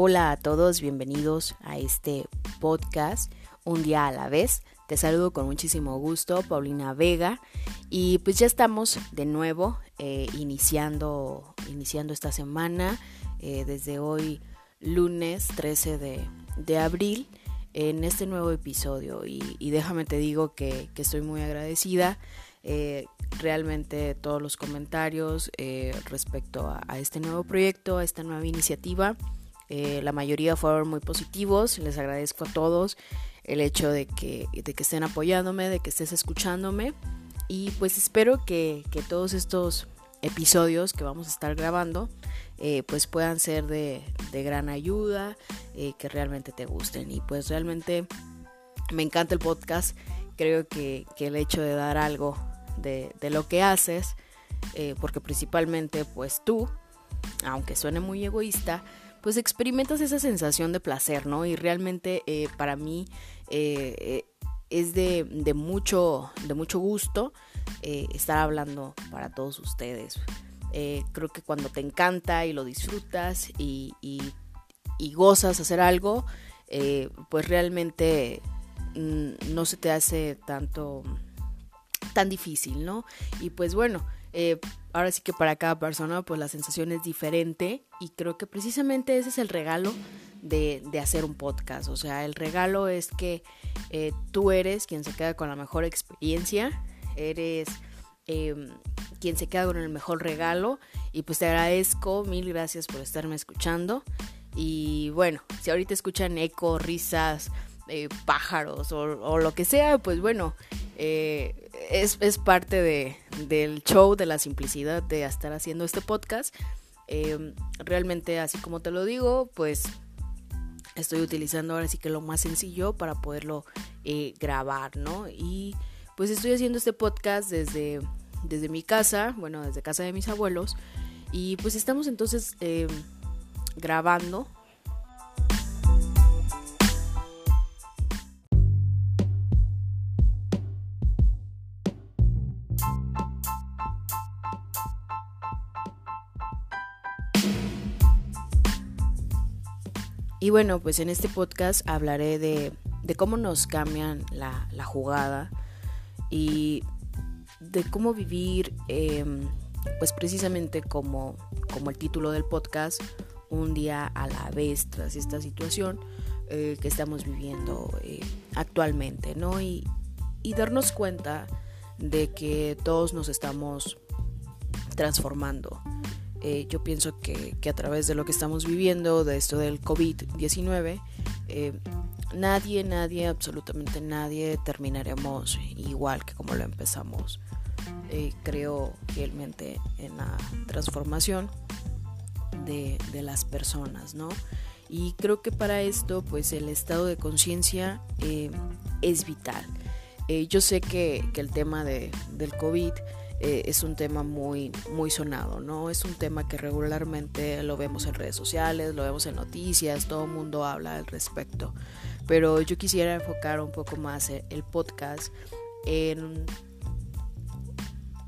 Hola a todos, bienvenidos a este podcast Un día a la vez. Te saludo con muchísimo gusto, Paulina Vega. Y pues ya estamos de nuevo eh, iniciando, iniciando esta semana, eh, desde hoy lunes 13 de, abril, en este nuevo episodio. Y, déjame te digo que, estoy muy agradecida. Eh, realmente todos los comentarios respecto a este nuevo proyecto, a esta nueva iniciativa eh, la mayoría fueron muy positivos, les agradezco a todos el hecho de que, de que estén apoyándome, de que estés escuchándome. Y pues espero que, todos estos episodios que vamos a estar grabando eh, pues puedan ser de, gran ayuda, eh, que realmente te gusten. Y pues realmente me encanta el podcast, creo que, el hecho de dar algo de, de lo que haces, porque principalmente pues tú, aunque suene muy egoísta, pues experimentas esa sensación de placer, ¿no? Y realmente eh, para mí eh, eh, es de, mucho, de mucho gusto estar hablando para todos ustedes. creo que cuando te encanta y lo disfrutas y, y gozas hacer algo, pues realmente mm, no se te hace tanto tan difícil, ¿no? Y pues bueno, eh, ahora sí que para cada persona pues la sensación es diferente y creo que precisamente ese es el regalo de, hacer un podcast. O sea, el regalo es que eh, tú eres quien se queda con la mejor experiencia, eres em, quien se queda con el mejor regalo y pues te agradezco, mil gracias por estarme escuchando. Y bueno, si ahorita escuchan eco, risas, eh, pájaros o, lo que sea, pues bueno, eh, es, parte de, del show, de la simplicidad de estar haciendo este podcast. Em, realmente, así como te lo digo, pues estoy utilizando ahora sí que lo más sencillo para poderlo eh, grabar, ¿no? Y pues estoy haciendo este podcast desde, desde mi casa, bueno, desde casa de mis abuelos. Y pues estamos entonces grabando Y bueno, pues en este podcast hablaré de, cómo nos cambian la, jugada y de cómo vivir, em, pues precisamente como, como el título del podcast, un día a la vez tras esta situación eh, que estamos viviendo eh, actualmente, ¿no? Y, y darnos cuenta de que todos nos estamos transformando eh, yo pienso que, a través de lo que estamos viviendo, de esto del COVID-19, eh, nadie, nadie, absolutamente nadie terminaremos igual que como lo empezamos. Eh, creo fielmente en la transformación de, las personas, ¿no? Y creo que para esto, pues el estado de conciencia es vital. yo sé que, que, el tema de, del COVID eh, es un tema muy, muy sonado, ¿no? Es un tema que regularmente lo vemos en redes sociales, lo vemos en noticias, todo el mundo habla al respecto. Pero yo quisiera enfocar un poco más el podcast en,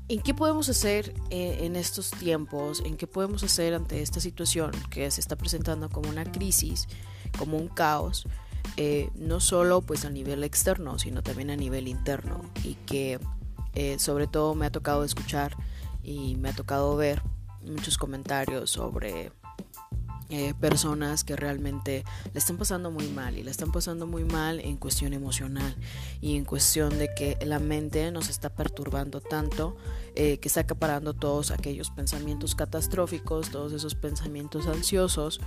en qué podemos hacer eh, en estos tiempos, en qué podemos hacer ante esta situación que se está presentando como una crisis, como un caos. Eh, no solo pues a nivel externo, sino también a nivel interno y que eh, sobre todo me ha tocado escuchar y me ha tocado ver muchos comentarios sobre eh, personas que realmente le están pasando muy mal y le están pasando muy mal en cuestión emocional y en cuestión de que la mente nos está perturbando tanto eh, que está acaparando todos aquellos pensamientos catastróficos, todos esos pensamientos ansiosos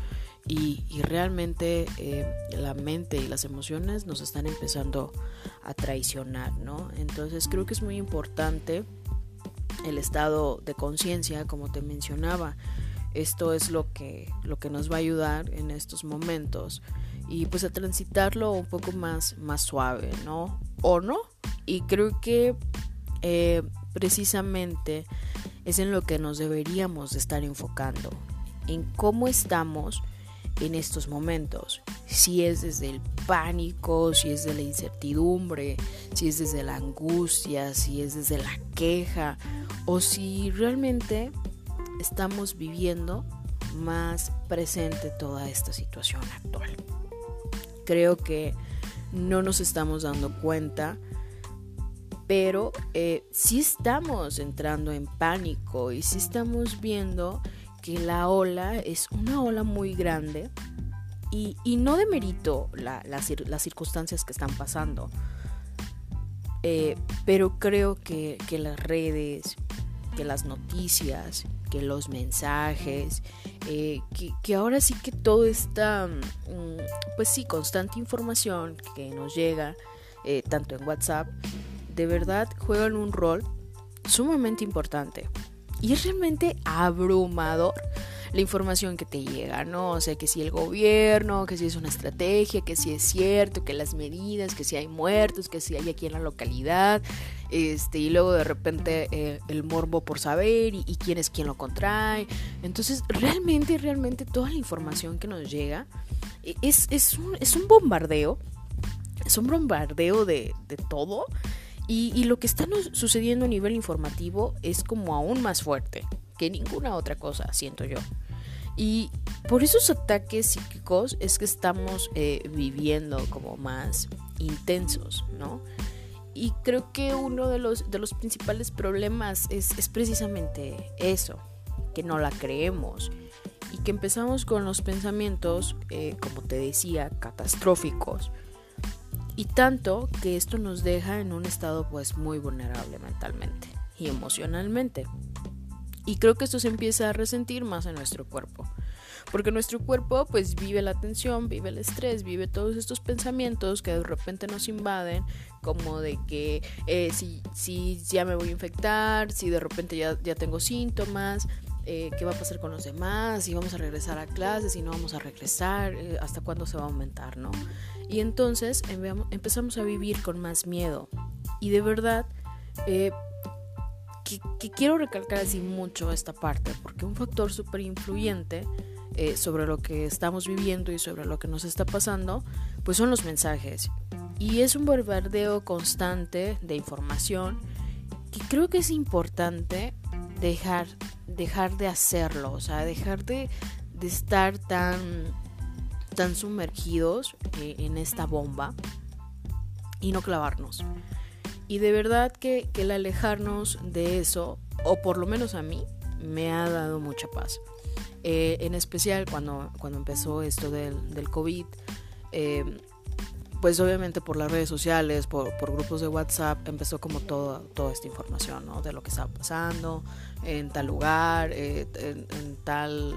y, realmente eh, la mente y las emociones nos están empezando a traicionar, ¿no? Entonces creo que es muy importante el estado de conciencia, como te mencionaba. Esto es lo que, lo que nos va a ayudar en estos momentos y pues a transitarlo un poco más, más suave, ¿no? ¿O no? Y creo que eh, precisamente es en lo que nos deberíamos de estar enfocando, en cómo estamos en estos momentos. Si es desde el pánico, si es de la incertidumbre, si es desde la angustia, si es desde la queja, o si realmente estamos viviendo más presente toda esta situación actual. Creo que no nos estamos dando cuenta, pero eh, sí estamos entrando en pánico y sí estamos viendo que la ola es una ola muy grande y, no demerito la, las circunstancias que están pasando. Eh, pero creo que, las redes, que las noticias, que los mensajes, eh, que, ahora sí que todo esta, mm, pues sí, constante información que nos llega, eh, tanto en WhatsApp, de verdad juegan un rol sumamente importante. Y es realmente abrumador la información que te llega, ¿no? O sea, que si el gobierno, que si es una estrategia, que si es cierto, que las medidas, que si hay muertos, que si hay aquí en la localidad, este, y luego de repente eh, el morbo por saber y, quién es quien lo contrae. Entonces, realmente, realmente toda la información que nos llega e, es, es, un, es un bombardeo, es un bombardeo de, de todo y, lo que está sucediendo a nivel informativo es como aún más fuerte que ninguna otra cosa, siento yo. Y por esos ataques psíquicos es que estamos eh, viviendo como más intensos, ¿no? Y creo que uno de los, de los principales problemas es, es precisamente eso, que no la creemos y que empezamos con los pensamientos, eh, como te decía, catastróficos y tanto que esto nos deja en un estado pues muy vulnerable mentalmente y emocionalmente. Y creo que esto se empieza a resentir más en nuestro cuerpo. Porque nuestro cuerpo pues vive la tensión, vive el estrés, vive todos estos pensamientos que de repente nos invaden, como de que eh, si, si ya me voy a infectar, si de repente ya, ya tengo síntomas, eh, qué va a pasar con los demás, si vamos a regresar a clases, si no vamos a regresar, eh, hasta cuándo se va a aumentar, ¿no? Y entonces empezamos a vivir con más miedo. Y de verdad, eh, que, quiero recalcar así mucho esta parte, porque un factor súper influyente sobre lo que estamos viviendo y sobre lo que nos está pasando, pues son los mensajes. Y es un bombardeo constante de información que creo que es importante dejar dejar de hacerlo, o sea, dejar de, estar tan, tan sumergidos eh, en esta bomba y no clavarnos. Y de verdad que, el alejarnos de eso, o por lo menos a mí, me ha dado mucha paz. Eh, en especial cuando, cuando empezó esto del, del COVID, eh, pues obviamente por las redes sociales, por, grupos de WhatsApp, empezó como toda, toda esta información, ¿no? De lo que estaba pasando en tal lugar, eh, en, tal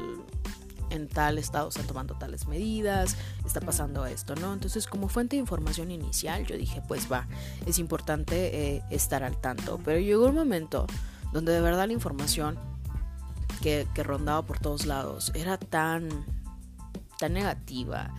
en tal estado están tomando tales medidas, está pasando esto, ¿no? Entonces, como fuente de información inicial, yo dije, pues va, es importante eh, estar al tanto. Pero llegó un momento donde de verdad la información que, que rondaba por todos lados era tan, tan negativa,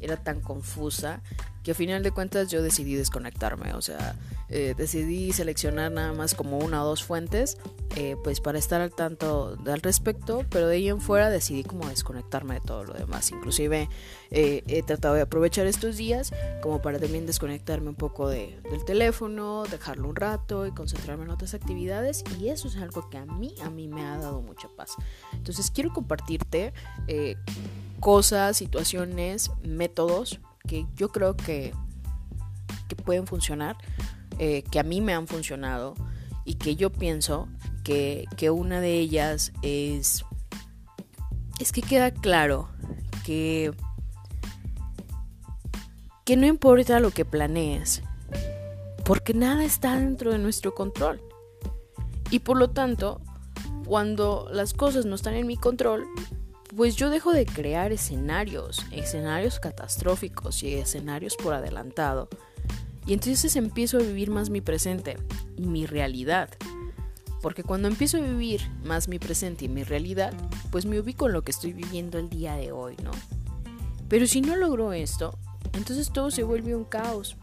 era tan confusa que a final de cuentas yo decidí desconectarme, o sea, eh, decidí seleccionar nada más como una o dos fuentes, eh, pues para estar al tanto al respecto, pero de ahí en fuera decidí como desconectarme de todo lo demás, inclusive eh, he tratado de aprovechar estos días como para también desconectarme un poco de, del teléfono, dejarlo un rato y concentrarme en otras actividades y eso es algo que a mí, a mí me ha dado mucha paz. Entonces quiero compartirte cosas, situaciones, métodos que yo creo que, que pueden funcionar, eh, que a mí me han funcionado y que yo pienso que, que una de ellas es, es que queda claro que, que no importa lo que planees, porque nada está dentro de nuestro control. Y por lo tanto, cuando las cosas no están en mi control, pues yo dejo de crear escenarios, escenarios catastróficos y escenarios por adelantado. Y entonces empiezo a vivir más mi presente y mi realidad. Porque cuando empiezo a vivir más mi presente y mi realidad, pues me ubico en lo que estoy viviendo el día de hoy, ¿no? Pero si no logro esto, entonces todo se vuelve un caos.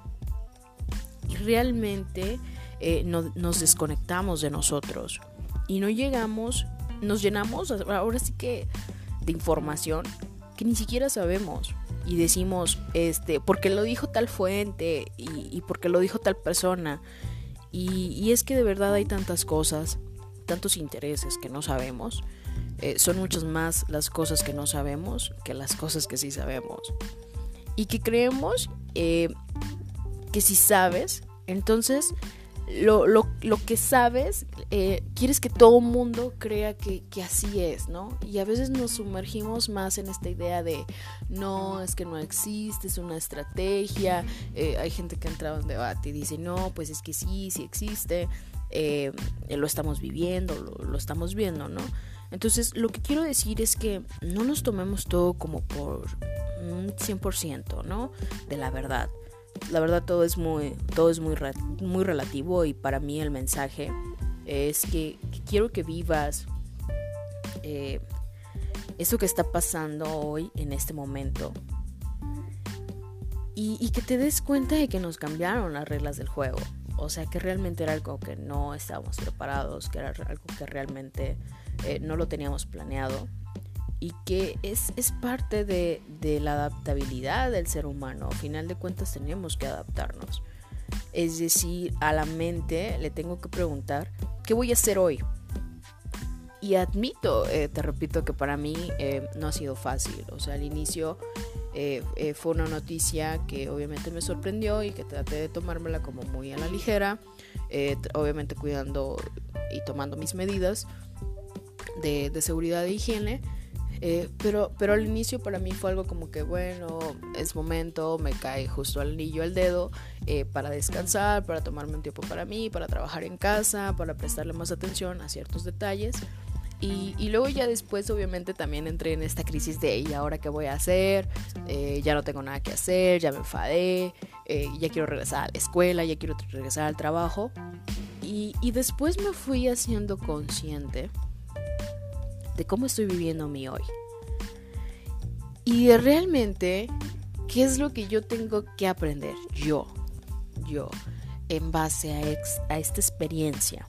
Y realmente eh, nos desconectamos de nosotros. Y no llegamos, nos llenamos ahora sí que de información que ni siquiera sabemos. Y decimos, este, porque lo dijo tal fuente y, porque lo dijo tal persona y, es que de verdad hay tantas cosas, tantos intereses que no sabemos. Eh, son muchas más las cosas que no sabemos que las cosas que sí sabemos. Y que creemos eh, que si sabes, entonces lo, lo, lo que sabes, eh, quieres que todo mundo crea que, que, así es, ¿no? Y a veces nos sumergimos más en esta idea de, no, es que no existe, es una estrategia. Eh, hay gente que ha entrado en debate y dice, no, pues es que sí, sí existe, eh, lo estamos viviendo, lo, lo estamos viendo, ¿no? Entonces, lo que quiero decir es que no nos tomemos todo como por un 100%, ¿no? De la verdad la verdad todo es muy, todo es muy, muy relativo y para mí el mensaje es que, quiero que vivas eh, eso que está pasando hoy en este momento y, que te des cuenta de que nos cambiaron las reglas del juego. O sea, que realmente era algo que no estábamos preparados, que era algo que realmente eh, no lo teníamos planeado y que es, es parte de, de, la adaptabilidad del ser humano. A final de cuentas tenemos que adaptarnos. Es decir, a la mente le tengo que preguntar, ¿qué voy a hacer hoy? Y admito, eh, te repito, que para mí eh, no ha sido fácil. O sea, al inicio eh, fue una noticia que obviamente me sorprendió y que traté de tomármela como muy a la ligera. obviamente cuidando y tomando mis medidas de, de seguridad e higiene eh, pero, pero al inicio para mí fue algo como que, bueno, es momento, me cae justo al anillo al dedo eh, para descansar, para tomarme un tiempo para mí, para trabajar en casa, para prestarle más atención a ciertos detalles. Y, y, luego ya después obviamente también entré en esta crisis de ¿y ahora qué voy a hacer? Eh, ya no tengo nada que hacer, ya me enfadé, ya quiero regresar a la escuela, ya quiero regresar al trabajo. Y, y después me fui haciendo consciente de cómo estoy viviendo mi hoy. Y realmente, ¿qué es lo que yo tengo que aprender? Yo, yo, en base a, a esta experiencia.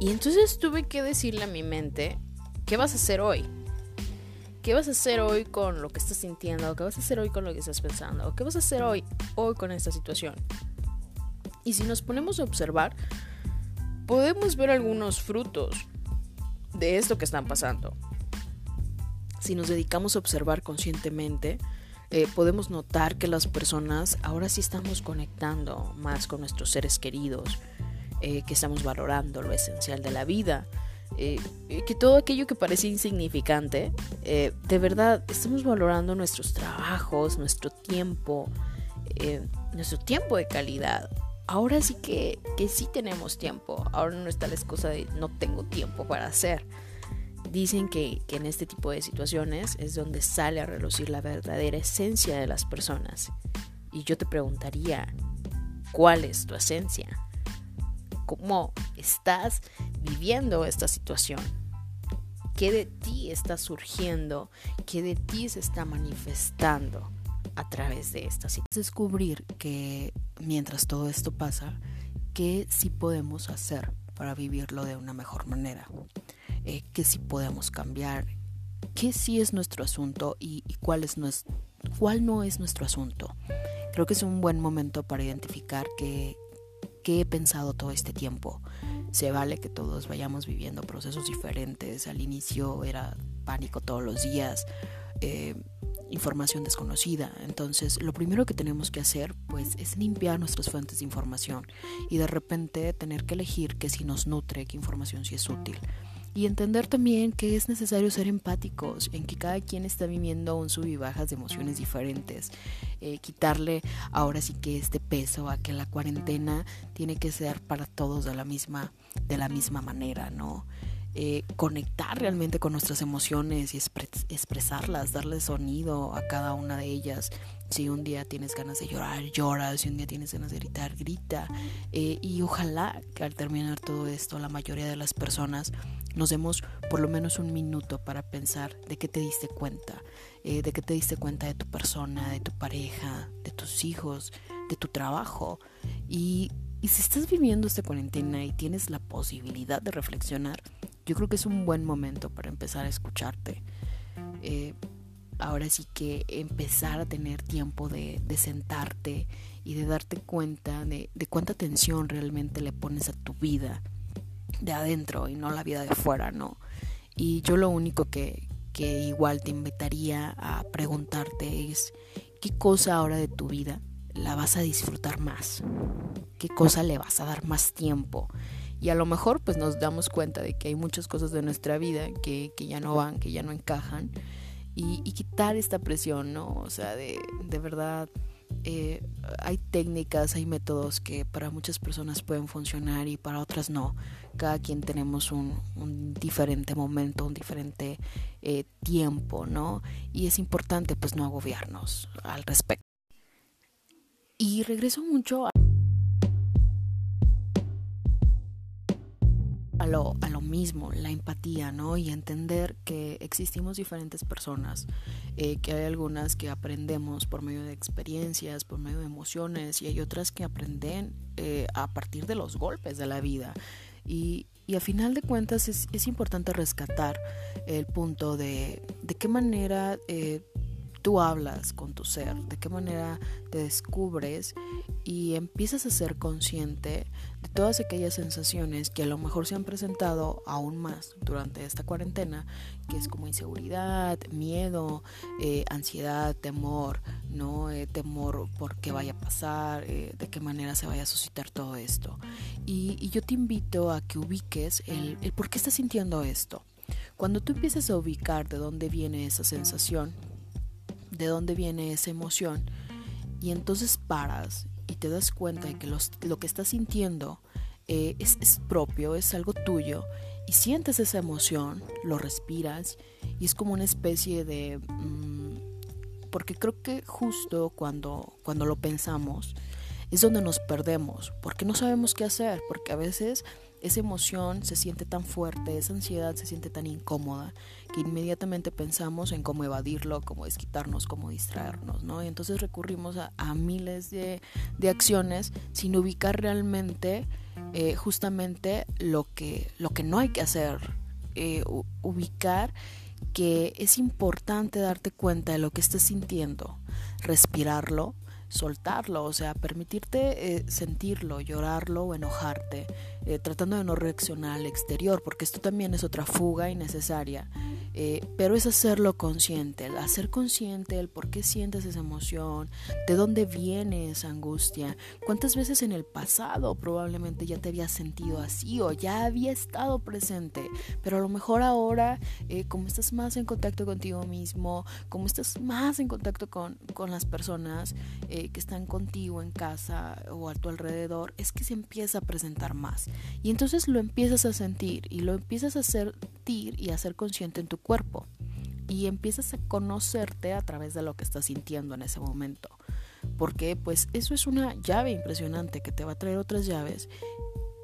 Y entonces tuve que decirle a mi mente, ¿qué vas a hacer hoy? ¿Qué vas a hacer hoy con lo que estás sintiendo? ¿Qué vas a hacer hoy con lo que estás pensando? ¿Qué vas a hacer hoy, hoy con esta situación? Y si nos ponemos a observar, podemos ver algunos frutos de esto que están pasando. Si nos dedicamos a observar conscientemente, eh, podemos notar que las personas ahora sí estamos conectando más con nuestros seres queridos, eh, que estamos valorando lo esencial de la vida, eh, que todo aquello que parece insignificante, de verdad estamos valorando nuestros trabajos, nuestro tiempo, nuestro tiempo de calidad ahora sí que, que sí tenemos tiempo. Ahora no está la excusa de no tengo tiempo para hacer. Dicen que, que, en este tipo de situaciones es donde sale a relucir la verdadera esencia de las personas. Y yo te preguntaría, ¿cuál es tu esencia? ¿Cómo estás viviendo esta situación? ¿Qué de ti está surgiendo? ¿Qué de ti se está manifestando? A través de esta situación. Descubrir que mientras todo esto pasa, qué sí podemos hacer para vivirlo de una mejor manera, eh, qué sí podemos cambiar, qué sí es nuestro asunto y, cuál, es cuál no es nuestro asunto. Creo que es un buen momento para identificar qué, qué he pensado todo este tiempo. Se vale que todos vayamos viviendo procesos diferentes. Al inicio era pánico todos los días. Eh, información desconocida. Entonces, lo primero que tenemos que hacer, pues, es limpiar nuestras fuentes de información y de repente tener que elegir qué si nos nutre, qué información si es útil. Y entender también que es necesario ser empáticos, en que cada quien está viviendo un sub y bajas de emociones diferentes. Eh, quitarle ahora sí que este peso a que la cuarentena tiene que ser para todos de la misma, de la misma manera, ¿no? Eh, conectar realmente con nuestras emociones y expresarlas, darle sonido a cada una de ellas. Si un día tienes ganas de llorar, llora. Si un día tienes ganas de gritar, grita. Eh, y ojalá que al terminar todo esto, la mayoría de las personas nos demos por lo menos un minuto para pensar de qué te diste cuenta, eh, de qué te diste cuenta de tu persona, de tu pareja, de tus hijos, de tu trabajo. Y, si estás viviendo esta cuarentena y tienes la posibilidad de reflexionar, yo creo que es un buen momento para empezar a escucharte. Eh, ahora sí que empezar a tener tiempo de, sentarte y de darte cuenta de, cuánta atención realmente le pones a tu vida de adentro y no la vida de fuera, ¿no? Y yo lo único que, que igual te invitaría a preguntarte es qué cosa ahora de tu vida la vas a disfrutar más, qué cosa le vas a dar más tiempo. Y a lo mejor pues nos damos cuenta de que hay muchas cosas de nuestra vida que, que ya no van, que ya no encajan y, quitar esta presión, ¿no? O sea, de, de verdad, eh, hay técnicas, hay métodos que para muchas personas pueden funcionar y para otras no. Cada quien tenemos un, un diferente momento, un diferente eh, tiempo, ¿no? Y es importante pues no agobiarnos al respecto. Y regreso mucho a... a lo, a lo mismo, la empatía, ¿no? Y entender que existimos diferentes personas, eh, que hay algunas que aprendemos por medio de experiencias, por medio de emociones, y hay otras que aprenden eh, a partir de los golpes de la vida. Y, y a final de cuentas es, es importante rescatar el punto de de qué manera eh, tú hablas con tu ser, de qué manera te descubres y empiezas a ser consciente de todas aquellas sensaciones que a lo mejor se han presentado aún más durante esta cuarentena, que es como inseguridad, miedo, eh, ansiedad, temor, ¿no? Eh, temor por qué vaya a pasar, eh, de qué manera se vaya a suscitar todo esto. Y, yo te invito a que ubiques el, el por qué estás sintiendo esto. Cuando tú empieces a ubicar de dónde viene esa sensación, de dónde viene esa emoción. Y entonces paras y te das cuenta de que lo que estás sintiendo eh, es, propio, es algo tuyo y sientes esa emoción, lo respiras y es como una especie de... Mm, porque creo que justo cuando, cuando lo pensamos es donde nos perdemos, porque no sabemos qué hacer, porque a veces esa emoción se siente tan fuerte, esa ansiedad se siente tan incómoda que inmediatamente pensamos en cómo evadirlo, cómo desquitarnos, cómo distraernos, ¿no? Y entonces recurrimos a, miles de, acciones sin ubicar realmente eh, justamente lo que, lo que no hay que hacer, eh, ubicar que es importante darte cuenta de lo que estás sintiendo, respirarlo, soltarlo, o sea, permitirte eh, sentirlo, llorarlo o enojarte, eh, tratando de no reaccionar al exterior, porque esto también es otra fuga innecesaria, eh, pero es hacerlo consciente, hacer consciente el por qué sientes esa emoción, de dónde viene esa angustia, cuántas veces en el pasado probablemente ya te habías sentido así o ya había estado presente, pero a lo mejor ahora, como estás más en contacto contigo mismo, como estás más en contacto con, con las personas, que están contigo en casa o a tu alrededor, es que se empieza a presentar más. Y entonces lo empiezas a sentir y lo empiezas a sentir y a ser consciente en tu cuerpo. Y empiezas a conocerte a través de lo que estás sintiendo en ese momento. Porque pues eso es una llave impresionante que te va a traer otras llaves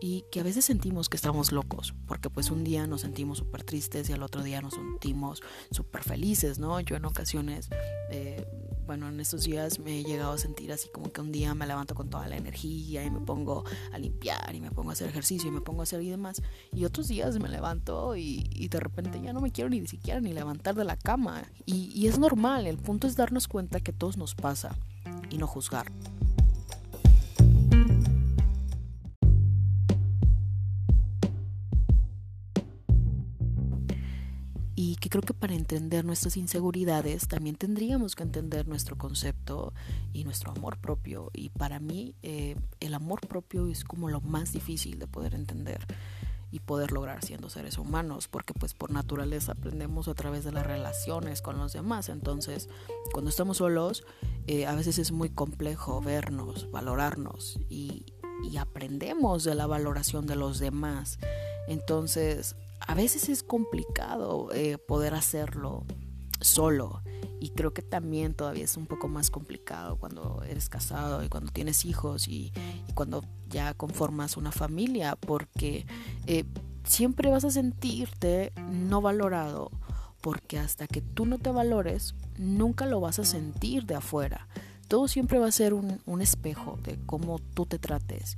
y que a veces sentimos que estamos locos, porque pues un día nos sentimos súper tristes y al otro día nos sentimos súper felices, ¿no? Yo en ocasiones eh, bueno, en estos días me he llegado a sentir así como que un día me levanto con toda la energía y me pongo a limpiar y me pongo a hacer ejercicio y me pongo a hacer y demás. Y otros días me levanto y, de repente ya no me quiero ni siquiera ni levantar de la cama. Y, y es normal, el punto es darnos cuenta que todos nos pasa y no juzgar. Que creo que para entender nuestras inseguridades también tendríamos que entender nuestro concepto y nuestro amor propio. Y para mí eh, el amor propio es como lo más difícil de poder entender y poder lograr siendo seres humanos, porque pues por naturaleza aprendemos a través de las relaciones con los demás. Entonces, cuando estamos solos, eh, a veces es muy complejo vernos, valorarnos y, y aprendemos de la valoración de los demás. Entonces, a veces es complicado eh, poder hacerlo solo. Y creo que también todavía es un poco más complicado cuando eres casado y cuando tienes hijos y, cuando ya conformas una familia, porque eh, siempre vas a sentirte no valorado, porque hasta que tú no te valores, nunca lo vas a sentir de afuera. Todo siempre va a ser un, un espejo de cómo tú te trates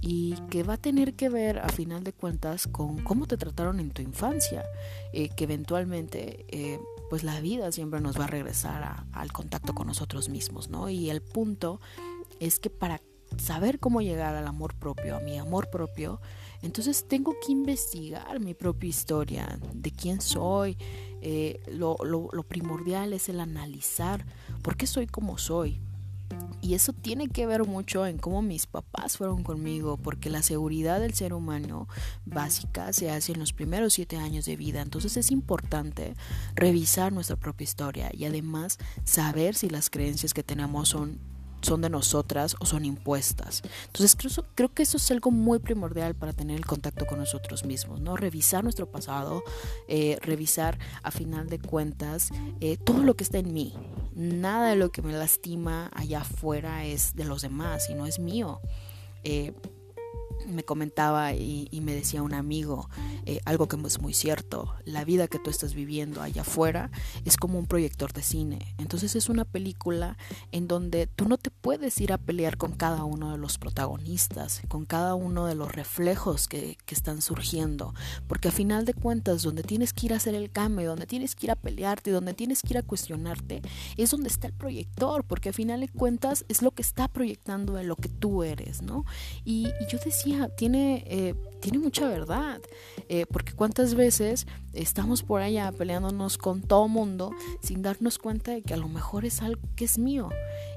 y que va a tener que ver a final de cuentas con cómo te trataron en tu infancia, eh, que eventualmente eh, pues la vida siempre nos va a regresar al contacto con nosotros mismos, ¿no? Y el punto es que para saber cómo llegar al amor propio, a mi amor propio, entonces tengo que investigar mi propia historia, de quién soy. Eh, lo, lo primordial es el analizar por qué soy como soy, y eso tiene que ver mucho en cómo mis papás fueron conmigo, porque la seguridad del ser humano básica se hace en los primeros siete años de vida. Entonces es importante revisar nuestra propia historia y además saber si las creencias que tenemos son son de nosotras o son impuestas. Entonces creo, creo, que eso es algo muy primordial para tener el contacto con nosotros mismos, ¿no? Revisar nuestro pasado, eh, revisar a final de cuentas eh, todo lo que está en mí. Nada de lo que me lastima allá afuera es de los demás y no es mío. Eh, me comentaba y, me decía un amigo eh, algo que es muy cierto, la vida que tú estás viviendo allá afuera es como un proyector de cine, entonces es una película en donde tú no te puedes ir a pelear con cada uno de los protagonistas, con cada uno de los reflejos que, que están surgiendo, porque a final de cuentas donde tienes que ir a hacer el cambio, donde tienes que ir a pelearte, donde tienes que ir a cuestionarte, es donde está el proyector, porque a final de cuentas es lo que está proyectando en lo que tú eres, ¿no? Y yo decía, tiene, eh, tiene mucha verdad, eh, porque cuántas veces estamos por allá peleándonos con todo mundo sin darnos cuenta de que a lo mejor es algo que es mío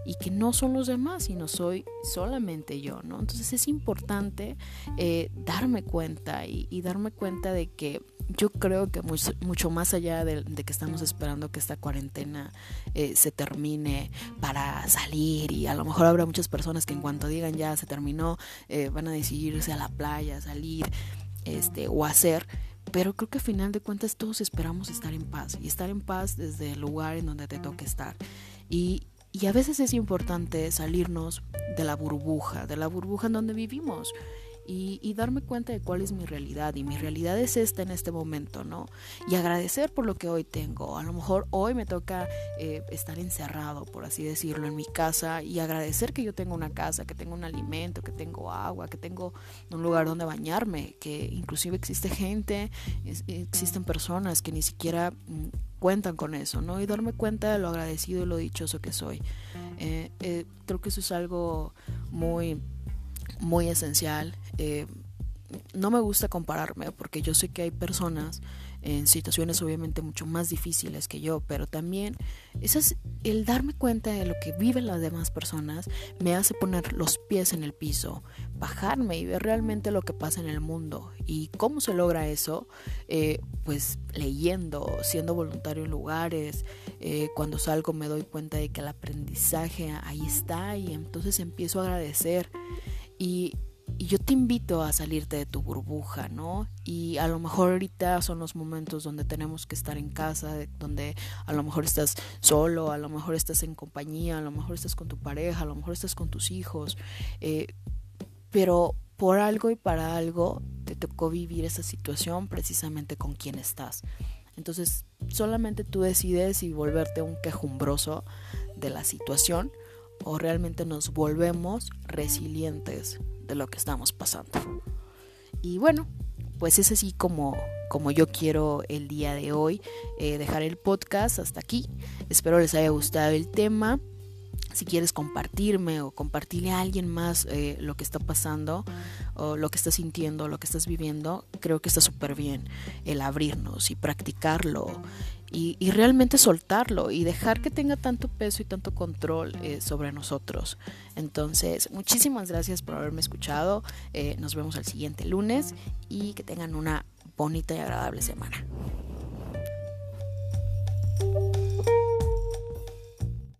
y que no son los demás, sino soy solamente yo, ¿no? Entonces es importante eh, darme cuenta y, darme cuenta de que yo creo que mucho, más allá de, que estamos esperando que esta cuarentena eh, se termine para salir y a lo mejor habrá muchas personas que en cuanto digan ya se terminó eh, van a decidirse a la playa, salir este, o hacer pero creo que al final de cuentas todos esperamos estar en paz y estar en paz desde el lugar en donde te toque estar. Y, y a veces es importante salirnos de la burbuja, de la burbuja en donde vivimos. Y, darme cuenta de cuál es mi realidad. Y mi realidad es esta en este momento, ¿no? Y agradecer por lo que hoy tengo. A lo mejor hoy me toca eh, estar encerrado, por así decirlo, en mi casa y agradecer que yo tengo una casa, que tengo un alimento, que tengo agua, que tengo un lugar donde bañarme, que inclusive existe gente, existen personas que ni siquiera mm, cuentan con eso, ¿no? Y darme cuenta de lo agradecido y lo dichoso que soy. Eh, eh, creo que eso es algo muy, muy esencial. Eh, no me gusta compararme porque yo sé que hay personas en situaciones obviamente mucho más difíciles que yo, pero también es el darme cuenta de lo que viven las demás personas me hace poner los pies en el piso, bajarme y ver realmente lo que pasa en el mundo. ¿Y cómo se logra eso? Eh, pues leyendo, siendo voluntario en lugares, eh, cuando salgo me doy cuenta de que el aprendizaje ahí está y entonces empiezo a agradecer. Y y yo te invito a salirte de tu burbuja, ¿no? Y a lo mejor ahorita son los momentos donde tenemos que estar en casa, donde a lo mejor estás solo, a lo mejor estás en compañía, a lo mejor estás con tu pareja, a lo mejor estás con tus hijos, eh, pero por algo y para algo te tocó vivir esa situación precisamente con quien estás. Entonces solamente tú decides si volverte un quejumbroso de la situación o realmente nos volvemos resilientes de lo que estamos pasando. Y bueno, pues es así como, como yo quiero el día de hoy eh, dejar el podcast hasta aquí. Espero les haya gustado el tema. Si quieres compartirme o compartirle a alguien más eh, lo que está pasando o lo que estás sintiendo, lo que estás viviendo, creo que está súper bien el abrirnos y practicarlo y, realmente soltarlo y dejar que tenga tanto peso y tanto control eh, sobre nosotros. Entonces, muchísimas gracias por haberme escuchado. Eh, nos vemos el siguiente lunes y que tengan una bonita y agradable semana.